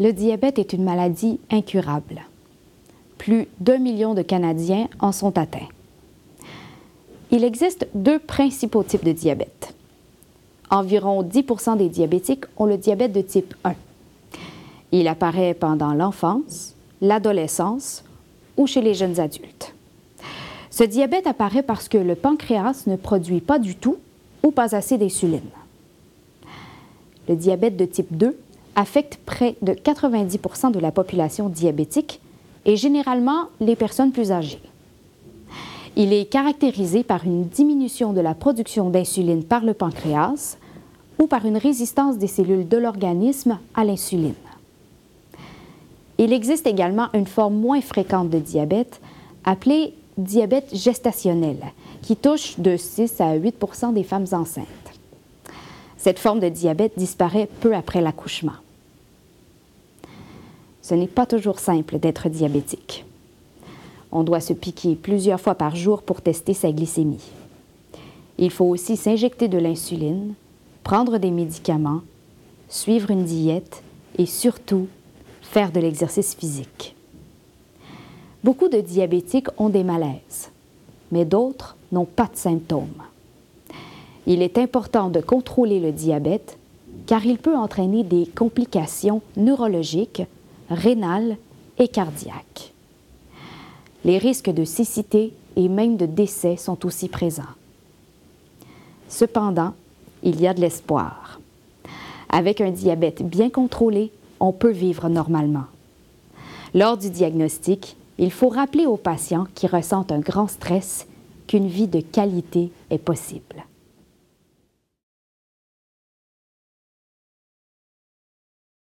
Le diabète est une maladie incurable. Plus d'un million de Canadiens en sont atteints. Il existe deux principaux types de diabète. Environ 10% des diabétiques ont le diabète de type 1. Il apparaît pendant l'enfance, l'adolescence ou chez les jeunes adultes. Ce diabète apparaît parce que le pancréas ne produit pas du tout ou pas assez d'insuline. Le diabète de type 2 affecte près de 90% de la population diabétique et généralement les personnes plus âgées. Il est caractérisé par une diminution de la production d'insuline par le pancréas ou par une résistance des cellules de l'organisme à l'insuline. Il existe également une forme moins fréquente de diabète appelée diabète gestationnel, qui touche de 6 à 8% des femmes enceintes. Cette forme de diabète disparaît peu après l'accouchement. Ce n'est pas toujours simple d'être diabétique. On doit se piquer plusieurs fois par jour pour tester sa glycémie. Il faut aussi s'injecter de l'insuline, prendre des médicaments, suivre une diète et surtout faire de l'exercice physique. Beaucoup de diabétiques ont des malaises, mais d'autres n'ont pas de symptômes. Il est important de contrôler le diabète car il peut entraîner des complications neurologiques, rénales et cardiaques. Les risques de cécité et même de décès sont aussi présents. Cependant, il y a de l'espoir. Avec un diabète bien contrôlé, on peut vivre normalement. Lors du diagnostic, il faut rappeler aux patients qui ressentent un grand stress qu'une vie de qualité est possible.